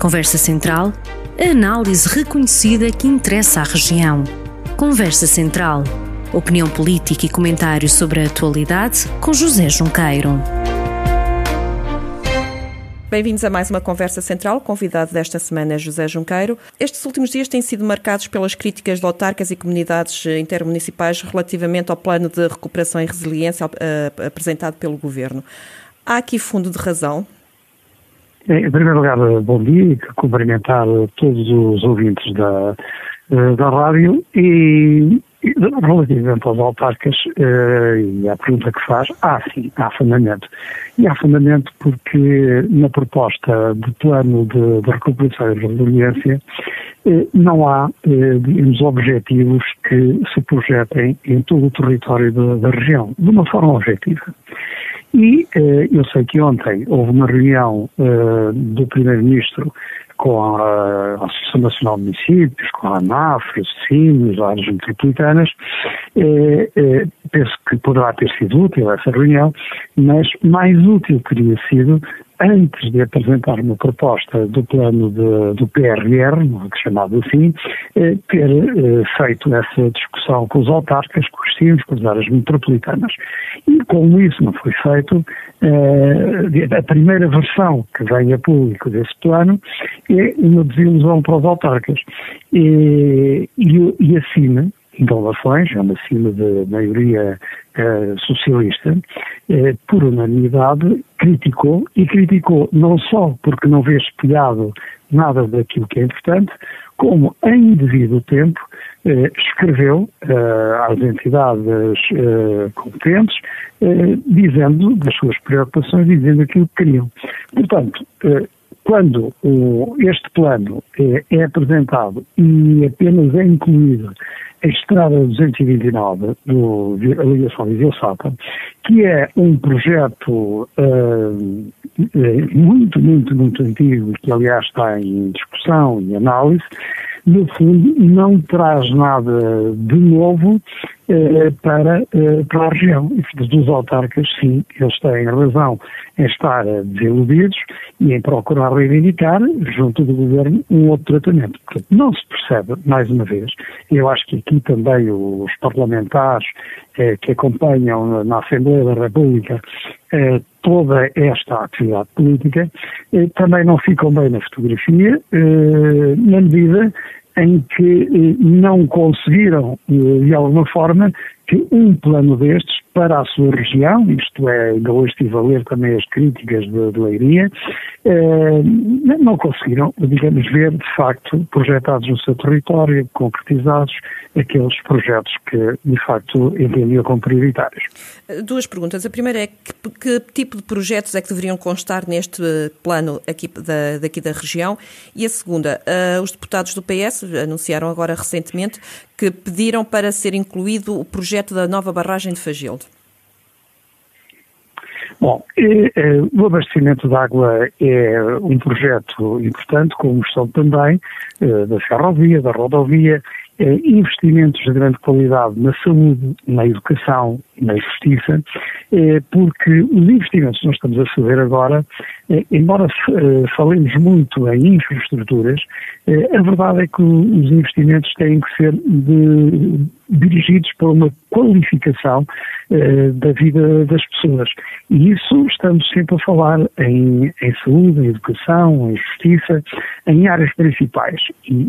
Conversa Central, a análise reconhecida que interessa à região. Conversa Central. Opinião política e comentário sobre a atualidade com José Junqueiro. Bem-vindos a mais uma conversa central. O convidado desta semana é José Junqueiro. Estes últimos dias têm sido marcados pelas críticas de autarcas e comunidades intermunicipais relativamente ao plano de recuperação e resiliência uh, apresentado pelo governo. Há aqui fundo de razão em primeiro lugar, bom dia e cumprimentar todos os ouvintes da, eh, da rádio e, relativamente aos autarcas eh, e à pergunta que faz, há sim, há fundamento. E há fundamento porque na proposta de plano de, de recuperação e resiliência eh, não há, digamos, objetivos que se projetem em todo o território da, da região, de uma forma objetiva. E uh, eu sei que ontem houve uma reunião uh, do Primeiro-Ministro com a, Associação Nacional de Municípios, com a ANAF, os CIMs, as áreas metropolitanas. Eh, eh, penso que poderá ter sido útil essa reunião, mas mais útil teria sido antes de apresentar uma proposta do plano de, do PRR, é chamado assim, eh, ter eh, feito essa discussão com os autarcas, com os CIMs, com as áreas metropolitanas. E como isso não foi feito, eh, a primeira versão que vem a público desse plano é uma desilusão para os autarcas. E, e, e assim, instalações, é uma cima de maioria eh, socialista, eh, por unanimidade, criticou, e criticou não só porque não vê espelhado nada daquilo que é importante, como em devido tempo eh, escreveu às entidades competentes, dizendo das suas preocupações, dizendo aquilo que queriam. Portanto, quando este plano é apresentado e apenas é incluído a Estrada 229, do, a ligação Viseu-Sapa, que é um projeto uh, muito, muito, muito antigo, que aliás está em discussão e análise, no fundo não traz nada de novo para, eh, para a região. E dos autarcas, sim, eles têm razão em estar desiludidos e em procurar reivindicar, junto do governo, um outro tratamento. Portanto, não se percebe, mais uma vez, eu acho que aqui também os parlamentares eh, que acompanham na Assembleia da República eh, toda esta atividade política eh, também não ficam bem na fotografia, eh, na medida em que eh, não conseguiram, eh, de alguma forma, que um plano destes para a sua região, isto é, ainda hoje estive a ler também as críticas de, de Leiria, eh, não conseguiram, digamos, ver de facto projetados no seu território, concretizados aqueles projetos que de facto entendiam como prioritários. Duas perguntas. A primeira é que, que tipo de projetos é que deveriam constar neste plano aqui da, daqui da região? E a segunda, uh, os deputados do PS anunciaram agora recentemente que pediram para ser incluído o projeto da nova barragem de Fagilde. Bom, o abastecimento de água é um projeto importante, como são também eh, da ferrovia, da rodovia, eh, investimentos de grande qualidade na saúde, na educação, na justiça, eh, porque os investimentos que nós estamos a fazer agora, eh, embora eh, falemos muito em infraestruturas, eh, a verdade é que os investimentos têm que ser de, dirigidos para uma qualificação eh, da vida das pessoas. E isso estamos sempre a falar em, em saúde, em educação, em justiça, em áreas principais. E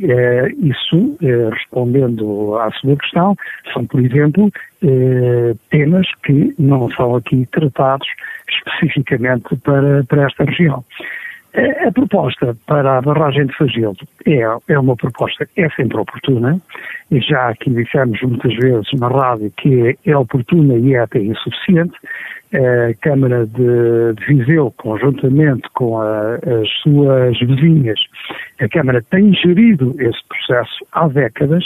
isso, respondendo à sua questão, são, por exemplo, eh, temas que não são aqui tratados especificamente para, para esta região. A proposta para a barragem de Fagildo é, é uma proposta é sempre oportuna, e já aqui dissemos muitas vezes na rádio que é oportuna e é até insuficiente. A Câmara de, de Viseu, conjuntamente com a, as suas vizinhas, a Câmara tem gerido esse processo há décadas,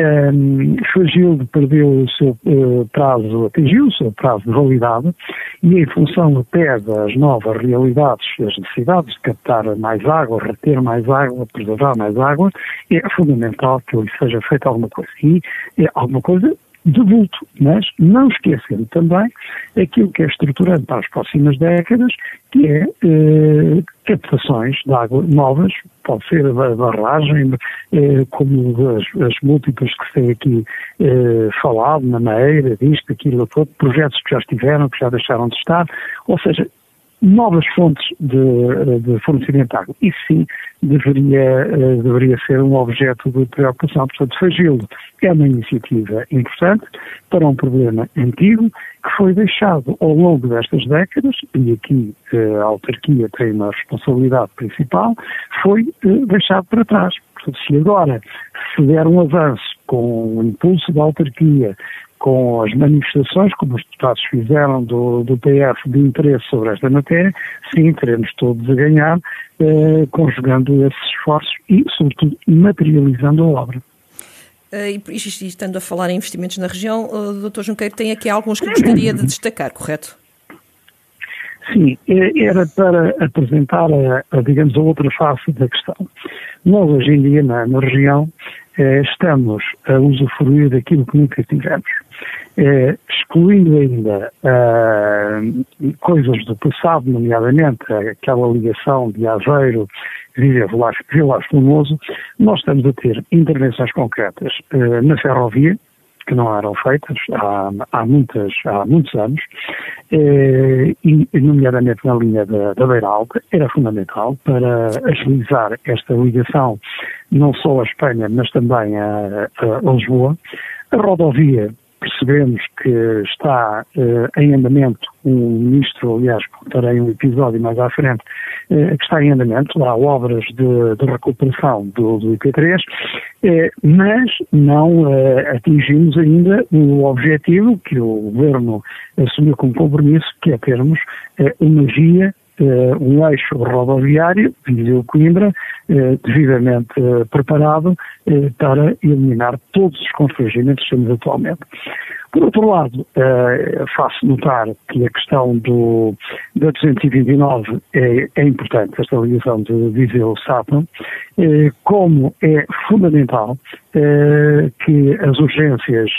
um, Fagilde perdeu o seu uh, prazo, atingiu o seu prazo de validade e em função até das novas realidades, as necessidades de captar mais água, reter mais água, preservar mais água, é fundamental que seja feita alguma coisa. E é alguma coisa de vulto, mas não esquecendo também aquilo que é estruturante para as próximas décadas, que é eh, captações de água novas, pode ser a barragem, eh, como as, as, múltiplas que se tem aqui eh, falado, na Meira, disto, aquilo, projetos que já estiveram, que já deixaram de estar, ou seja, novas fontes de, de fornecimento de água. Isso sim deveria, eh, deveria ser um objeto de preocupação. Portanto, Fagildo é uma iniciativa importante para um problema antigo que foi deixado ao longo destas décadas, e aqui eh, a autarquia tem uma responsabilidade principal, foi eh, deixado para trás. Portanto, se agora se der um avanço com o impulso da autarquia, com as manifestações, como os deputados fizeram do, do PF, de interesse sobre esta matéria, sim, teremos todos a ganhar, eh, conjugando esses esforços e, sobretudo, materializando a obra. Uh, e, e, estando a falar em investimentos na região, o uh, Dr. Junqueiro tem aqui alguns que gostaria de destacar, correto? Sim, eh, era para apresentar, a, a, digamos, a outra face da questão. Nós, hoje em dia, na, na região, eh, estamos a usufruir daquilo que nunca tivemos. Eh, excluindo ainda uh, coisas do passado, nomeadamente aquela ligação de Aveiro, Vilas Formoso, nós estamos a ter intervenções concretas uh, na ferrovia, que não eram feitas há, há, muitas, há muitos anos, eh, e nomeadamente na linha da, da Beira Alta, era fundamental para agilizar esta ligação não só à Espanha, mas também a, a Lisboa. A rodovia percebemos que está uh, em andamento, um ministro, aliás, contarei um episódio mais à frente, uh, que está em andamento, há obras de, de recuperação do, do IP3, uh, eh, mas não atingimos ainda o objetivo que o Governo assumiu como compromisso, que é termos uma guia um eixo rodoviário, Viseu-Coimbra, uh, devidamente uh, preparado para eliminar todos os constrangimentos que temos atualmente. Por outro lado, eh, faço notar que a questão do, da 229 é, é importante, esta ligação de Viseu-Sapa, eh, como é fundamental eh, que as urgências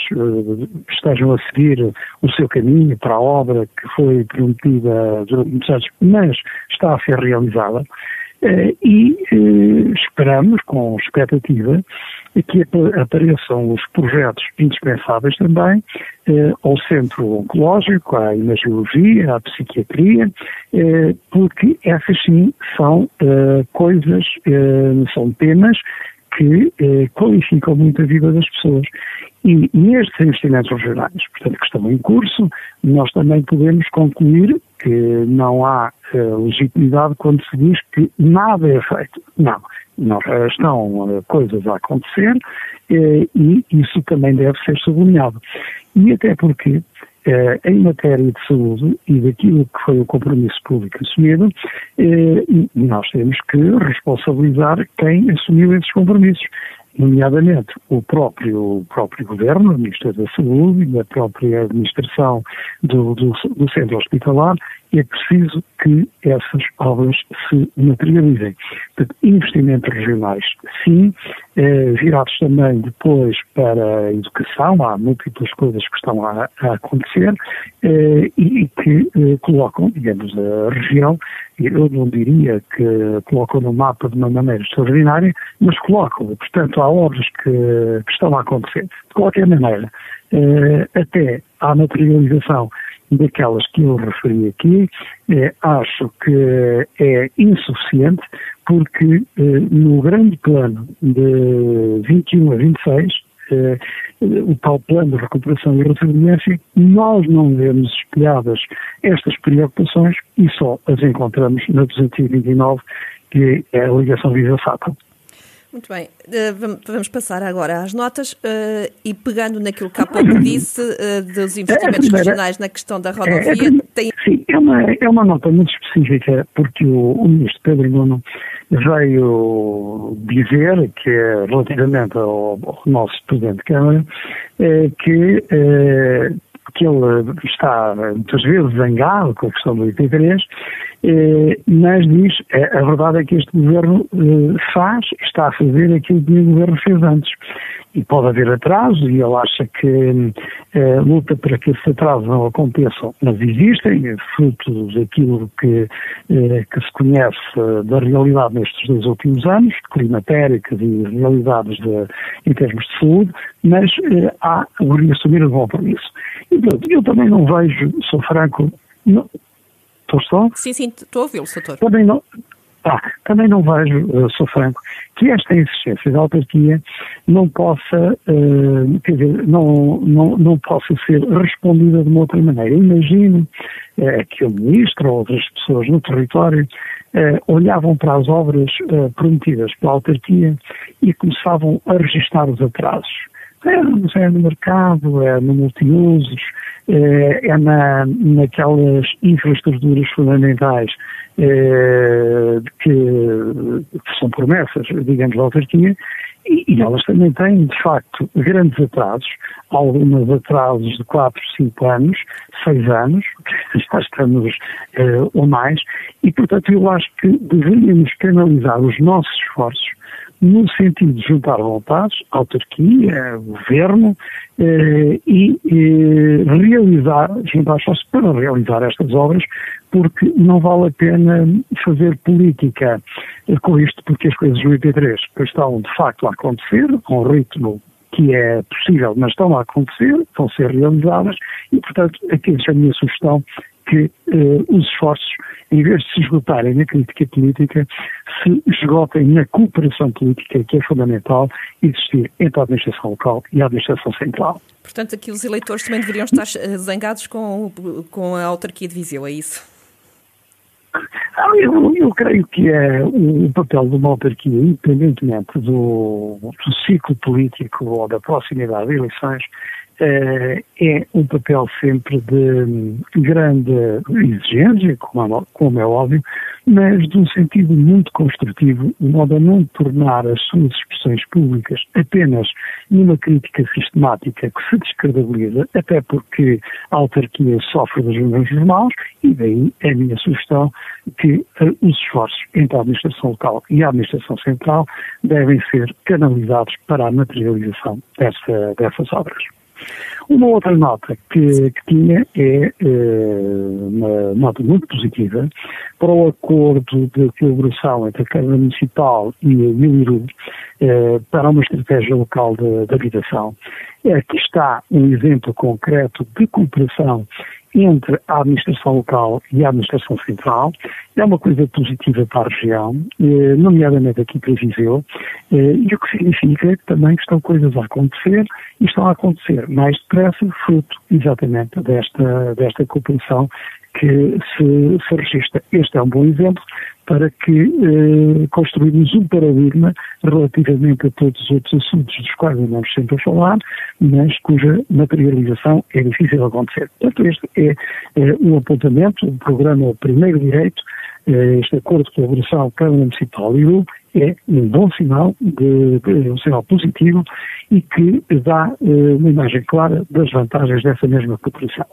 estejam a seguir o seu caminho para a obra que foi prometida durante muitos anos, mas está a ser realizada, e esperamos, com expectativa, que apareçam os projetos indispensáveis também eh, ao centro oncológico, à imagiologia, à psiquiatria, eh, porque essas sim são eh, coisas, eh, são temas que eh, qualificam muito a vida das pessoas. E nestes investimentos regionais, portanto, que estão em curso, nós também podemos concluir que não há uh, legitimidade quando se diz que nada é feito. Não. Não, estão uh, coisas a acontecer uh, e isso também deve ser sublinhado. E até porque, em matéria de saúde e daquilo que foi o compromisso público assumido, nós temos que responsabilizar quem assumiu esses compromissos nomeadamente o próprio, o próprio Governo, a Ministra da Saúde e a própria Administração do, do, do Centro Hospitalar, é preciso que essas obras se materializem. Portanto, investimentos regionais, sim, eh, virados também depois para a educação, há múltiplas coisas que estão a, a acontecer eh, e que eh, colocam, digamos, a região, eu não diria que colocam no mapa de uma maneira extraordinária, mas colocam, portanto, há obras que, que estão a acontecer. De qualquer maneira, eh, até à materialização daquelas que eu referi aqui, eh, acho que é insuficiente porque eh, no grande plano de 21 a 26, eh, o tal plano de recuperação e resiliência, nós não vemos espelhadas estas preocupações e só as encontramos na 229, que é a ligação Visa-SATA. Muito bem, uh, vamos passar agora às notas uh, e pegando naquilo que há pouco disse uh, dos investimentos primeira, regionais na questão da rodovia. É, tem... Sim, é uma, é uma nota muito específica porque o, o ministro Pedro Nuno veio dizer que relativamente ao, ao nosso Presidente de Câmara que que ele está muitas vezes zangado com a questão do IP3 eh, mas diz, a verdade é que este governo faz, está a fazer aquilo que o governo fez antes. E pode haver atraso, e ele acha que luta para que esses atrasos não aconteçam, mas existem, fruto daquilo que, que se conhece da realidade nestes dois últimos anos, climatéricas e realidades de, em termos de saúde, mas há de assumir o compromisso. E pronto, eu também não vejo, sou franco, não, estou só? Sim, sim, estou a ouvi-lo, doutor. Também não, ah, também não vejo, sou franco, que esta insistência da autarquia não possa, uh, quer dizer, não, não, não possa ser respondida de uma outra maneira. Imagino uh, que o ministro ou outras pessoas no território uh, olhavam para as obras prometidas pela autarquia e começavam a registrar os atrasos. É, é no mercado, é no multiusos, é, é na, naquelas infraestruturas fundamentais é, que, que, são promessas, digamos, da autarquia, e, e, elas também têm, de facto, grandes atrasos, algumas atrasos de 4, 5 anos, 6 anos, já estamos é, ou mais, e portanto eu acho que deveríamos canalizar os nossos esforços no sentido de juntar vontades, autarquia, governo, eh, e eh, realizar, juntar esforços para realizar estas obras, porque não vale a pena fazer política eh, com isto, porque as coisas do IP3 estão de facto a acontecer, com ritmo que é possível, mas estão a acontecer, vão ser realizadas, e portanto aqui é a minha sugestão que eh, os esforços, em vez de se esgotarem na crítica política, se esgotem na cooperação política, que é fundamental existir entre a administração local e a administração central. Portanto, aqui os eleitores também deveriam estar zangados com, com a autarquia de Viseu, é isso? Ah, eu, eu, creio que é o, papel de uma autarquia, independentemente do, do ciclo político ou da proximidade de eleições, é um papel sempre de grande exigência, como é, como é óbvio, mas de um sentido muito construtivo, de modo a não tornar as suas expressões públicas apenas numa crítica sistemática que se descredibiliza, até porque a autarquia sofre das mesmos maus, e daí é a minha sugestão que uh, os esforços entre a administração local e a administração central devem ser canalizados para a materialização dessa, dessas obras. Uma outra nota que, que tinha é uh, uma nota muito positiva para o acordo de colaboração entre a Câmara Municipal e o Miliru uh, para uma estratégia local de, de habitação. Aqui está um exemplo concreto de cooperação entre a administração local e a administração central. É uma coisa positiva para a região, eh, nomeadamente aqui para Viseu, eh, e o que significa que também estão coisas a acontecer e estão a acontecer mais depressa, fruto exatamente desta, desta cooperação que se, se registra. Este é um bom exemplo para que eh, construímos um paradigma relativamente a todos os outros assuntos dos quais andamos sempre a falar, mas cuja materialização é difícil de acontecer. Portanto, este é, é um apontamento, o programa Primeiro Direito, eh, este acordo de colaboração Câmara Municipal e URU é um bom sinal, de, de, um sinal positivo e que dá eh, uma imagem clara das vantagens dessa mesma cooperação.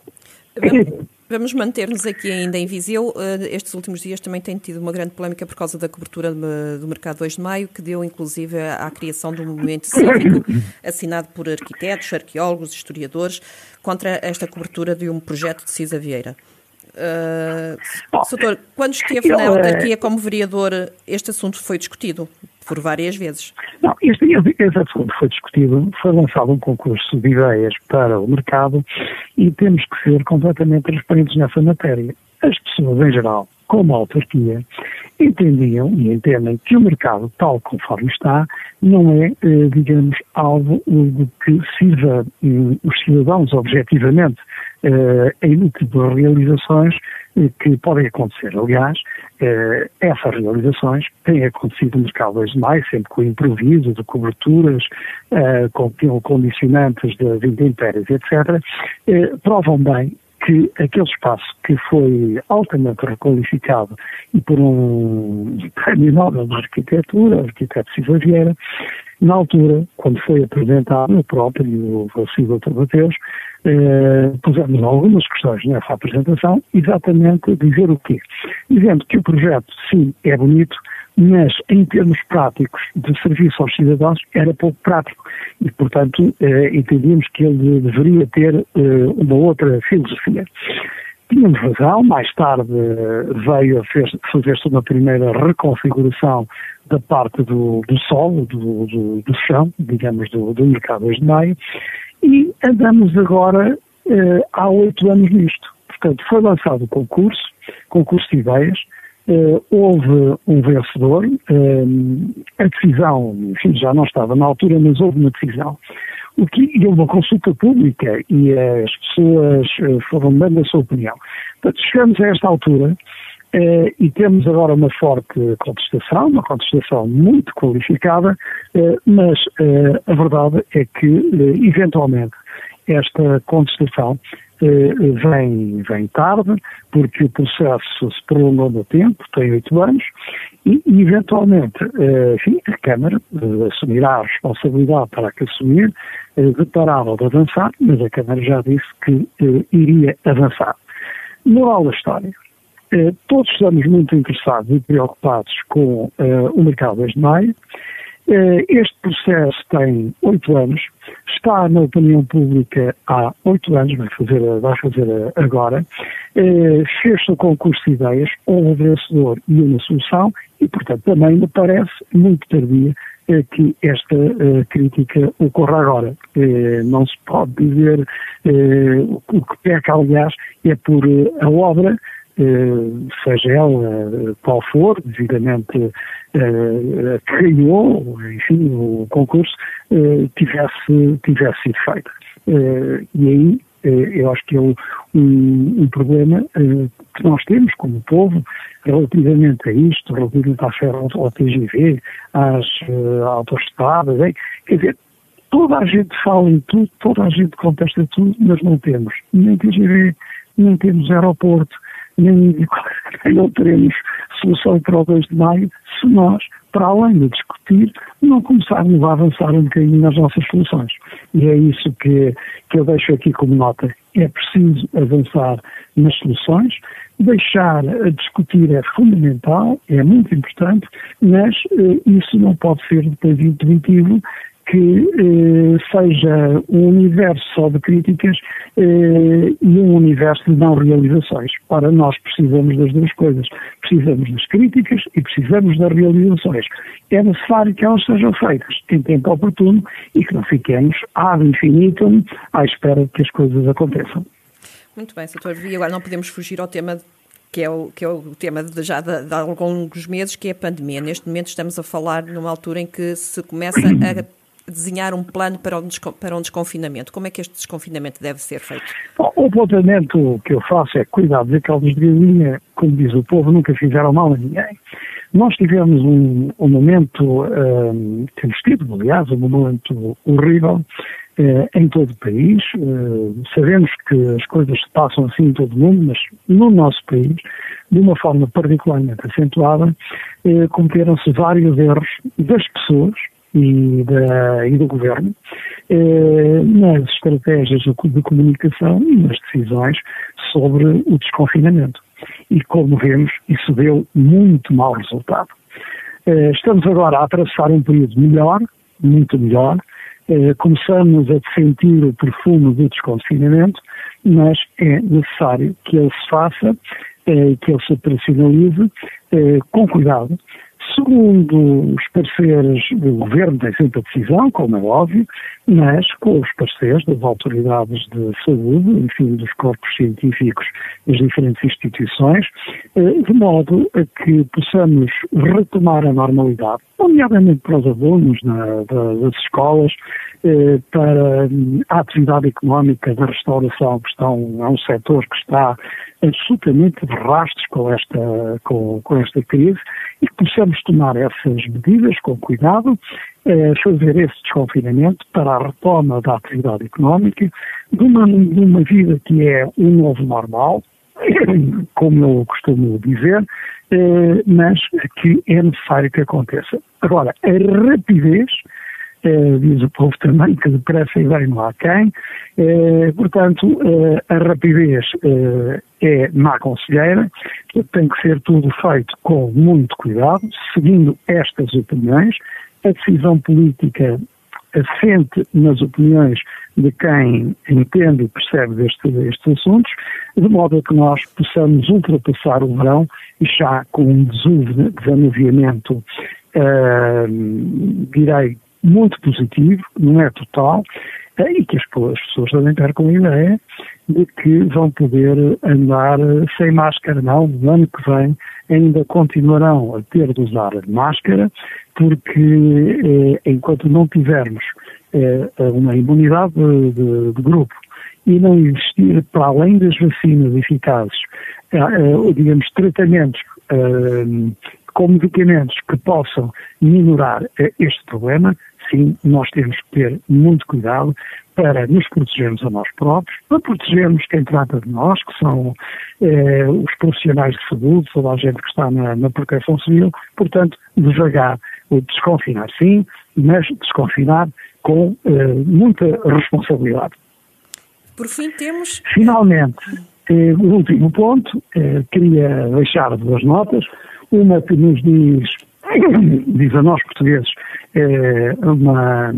Vamos manter-nos aqui ainda em Viseu. Eh, estes últimos dias também tem tido uma grande polémica por causa da cobertura do mercado 2 de maio, que deu inclusive à criação de um movimento cívico assinado por arquitetos, arqueólogos, historiadores, contra esta cobertura de um projeto de Cisa Vieira. Uh, Soutor, quando esteve na autarquia como vereador, este assunto foi discutido por várias vezes. Não, este, este assunto foi discutido, foi lançado um concurso de ideias para o mercado e temos que ser completamente transparentes nessa matéria. As pessoas, em geral, como a autarquia, entendiam e entendem que o mercado, tal conforme está, não é, eh, digamos, algo que sirva eh, os cidadãos objetivamente eh, em múltiplas realizações que podem acontecer. Aliás, essas realizações têm acontecido no mercado 2 de maio, sempre com improviso de coberturas, com condicionantes de intempéries, etc., provam bem que aquele espaço que foi altamente requalificado e por um prémio Nobel da Arquitetura, o arquiteto Silva Vieira, na altura, quando foi apresentado, o próprio, o falecido Dr. Mateus, eh, pusemos algumas questões nessa apresentação, exatamente dizer o quê? dizendo que o projeto, sim, é bonito, mas em termos práticos de serviço aos cidadãos era pouco prático e, portanto, eh, entendíamos que ele deveria ter eh, uma outra filosofia. Tínhamos razão, mais tarde eh, veio a fazer-se uma primeira reconfiguração da parte do, do solo, do, do, do, chão, digamos, do, do mercado 2 de maio, e andamos agora eh, há oito anos nisto. Portanto, foi lançado o concurso, concurso de ideias, Uh, houve um vencedor, uh, a decisão, enfim, já não estava na altura, mas houve uma decisão. O que, houve uma consulta pública e as pessoas uh, foram dando a sua opinião. Portanto, chegamos a esta altura e temos agora uma forte contestação, uma contestação muito qualificada, mas a verdade é que, eventualmente, esta contestação eh, vem, vem tarde, porque o processo se prolongou no tempo, tem oito anos, e, eventualmente, eh, enfim, a Câmara eh, assumirá a responsabilidade para que assumir, de parar ou de avançar, mas a Câmara já disse que iria avançar. Moral da história. todos estamos muito interessados e preocupados com o mercado de maio, eh, este processo tem oito anos, está na opinião pública há oito anos, vai fazer, vai fazer agora. Eh, fez-se o concurso de ideias, um vencedor e uma solução, e, portanto, também me parece muito tardia eh, que esta crítica ocorra agora. não se pode dizer, o que peca, aliás, é por a obra seja ela qual for, devidamente eh, que ganhou, enfim, o concurso, eh, tivesse, tivesse sido feita. Eh, e aí eu acho que é um, um, problema que nós temos como povo relativamente a isto, relativamente à ferro, ao TGV, às uh, autoestradas, quer dizer, toda a gente fala em tudo, toda a gente contesta tudo, mas não temos nem TGV, nem temos aeroporto, nem, não teremos solução para o 2 de maio se nós, para além de discutir, não começarmos a avançar um bocadinho nas nossas soluções. E é isso que, que eu deixo aqui como nota. É preciso avançar nas soluções, deixar a discutir é fundamental, é muito importante, mas eh, isso não pode ser depois intuitivo que eh, seja um universo só de críticas eh, e um universo de não realizações. Para nós precisamos das duas coisas. Precisamos das críticas e precisamos das realizações. É necessário que elas sejam feitas em tempo oportuno e que não fiquemos ad infinitum à espera de que as coisas aconteçam. Muito bem, Sr. Vi. Agora não podemos fugir ao tema que é o, que é o tema de, já de, de alguns meses, que é a pandemia. Neste momento estamos a falar numa altura em que se começa a desenhar um plano para um, para um desconfinamento. Como é que este desconfinamento deve ser feito? Bom, o apontamento que eu faço é cuidado de de galinha, como diz o povo, nunca fizeram mal a ninguém. Nós tivemos um, um momento, um, temos tido, aliás, um momento horrível uh, em todo o país. Uh, sabemos que as coisas se passam assim em todo o mundo, mas no nosso país, de uma forma particularmente acentuada, uh, cometeram-se vários erros das pessoas, e, da, e do governo eh, nas estratégias de comunicação e nas decisões sobre o desconfinamento. E como vemos, isso deu muito mau resultado. Eh, estamos agora a atravessar um período melhor, muito melhor, eh, começamos a sentir o perfume do desconfinamento, mas é necessário que ele se faça, que ele se operacionalize com cuidado, Segundo os parceiros do governo, tem sempre a decisão, como é óbvio, mas com os parceiros das autoridades de saúde, enfim, dos corpos científicos das diferentes instituições, eh, de modo a que possamos retomar a normalidade, nomeadamente para os alunos na, das escolas, eh, para hum, a atividade económica da restauração, que estão, é um setor que está absolutamente de rastros com esta, com, com esta crise e que possamos tomar essas medidas com cuidado, eh, fazer esse desconfinamento para a retoma da atividade económica, de uma, de uma vida que é um novo normal, como eu costumo dizer, eh, mas que é necessário que aconteça. Agora, a rapidez eh, diz o povo também que depressa e bem não há quem. Eh, portanto, eh, a rapidez é má conselheira, tem que ser tudo feito com muito cuidado, seguindo estas opiniões. A decisão política assente nas opiniões de quem entende e percebe deste, destes assuntos, de modo a que nós possamos ultrapassar o verão e já com um desanuviamento, uh, muito positivo, não é total, uh, e que as, as pessoas devem ter com a ideia de que vão poder andar sem máscara, não, no ano que vem ainda continuarão a ter de usar máscara, porque eh, enquanto não tivermos eh, uma imunidade de, de, de, grupo e não existir, para além das vacinas eficazes, eh, eh digamos, tratamentos eh, com medicamentos que possam minorar eh, este problema, sim, nós temos que ter muito cuidado para nos protegermos a nós próprios, para protegermos quem trata de nós, que são eh, os profissionais de saúde, toda a gente que está na, na proteção civil, portanto, devagar, desconfinar sim, mas desconfinar com eh, muita responsabilidade. Por fim, temos. Finalmente, eh, o último ponto, eh, queria deixar duas notas. Uma que nos diz diz a nós portugueses, é uma,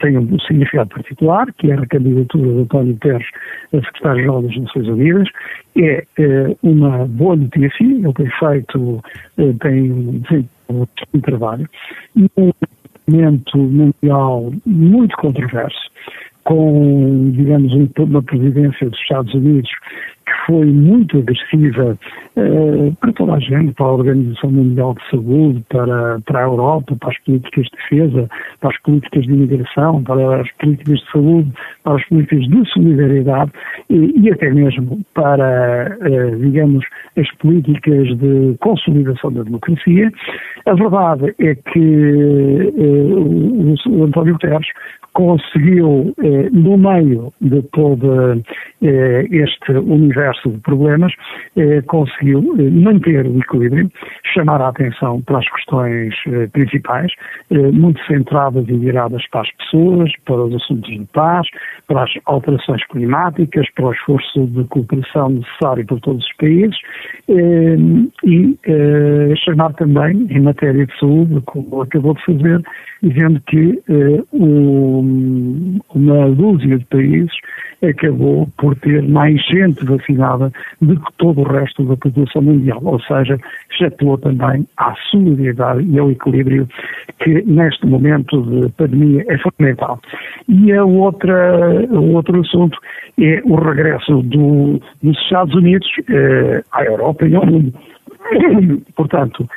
tem um significado particular, que é a candidatura de António Guterres a secretário-geral das Nações Unidas. É, é, uma boa notícia, ele tem feito, é, tem feito um trabalho, num momento mundial muito controverso, com, digamos, uma presidência dos Estados Unidos foi muito agressiva uh, para toda a gente, para a Organização Mundial de Saúde, para, para a Europa, para as políticas de defesa, para as políticas de imigração, para as políticas de saúde, para as políticas de solidariedade e, e até mesmo para, uh, digamos, as políticas de consolidação da democracia. A verdade é que uh, o, o António Guterres conseguiu, eh, no meio de todo eh, este universo de problemas, eh, conseguiu manter o equilíbrio, chamar a atenção para as questões principais, muito centradas e viradas para as pessoas, para os assuntos de paz, para as alterações climáticas, para o esforço de cooperação necessário por todos os países e chamar também, em matéria de saúde, como acabou de fazer, dizendo que o uma dúzia de países acabou por ter mais gente vacinada do que todo o resto da população mundial. Ou seja, apelou também à solidariedade e ao equilíbrio que neste momento de pandemia é fundamental. E a outra, o outro assunto é o regresso do, dos Estados Unidos eh, à Europa e ao mundo. Portanto,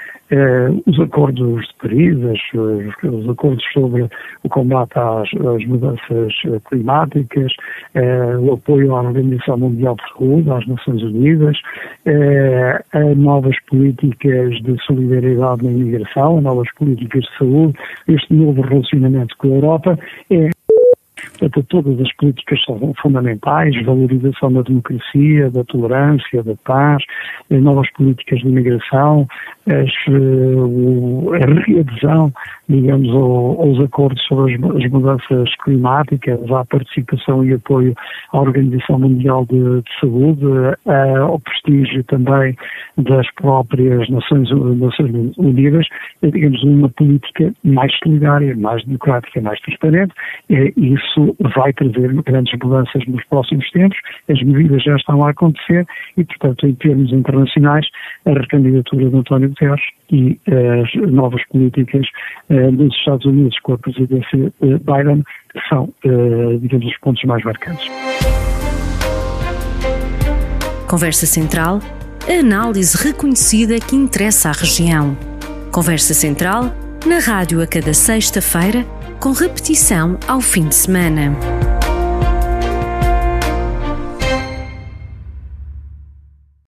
os acordos de Paris, os, os, acordos sobre o combate às, às mudanças climáticas, eh, o apoio à Organização Mundial de Saúde, às Nações Unidas, eh, a novas políticas de solidariedade na imigração, a novas políticas de saúde, este novo relacionamento com a Europa, é Portanto, todas as políticas são fundamentais, valorização da democracia, da tolerância, da paz, novas políticas de imigração, as, eh, a readesão, digamos, aos acordos sobre as, mudanças climáticas, à participação e apoio à Organização Mundial de, de Saúde, ao prestígio também das próprias Nações, Nações Unidas, digamos, uma política mais solidária, mais democrática, mais transparente. Isso vai trazer grandes mudanças nos próximos tempos, as medidas já estão a acontecer e, portanto, em termos internacionais, a recandidatura de António E as novas políticas dos Estados Unidos com a presidência uh, Biden são, digamos, os pontos mais marcantes. Conversa Central, análise reconhecida que interessa à região. Conversa Central, na rádio a cada sexta-feira, com repetição ao fim de semana.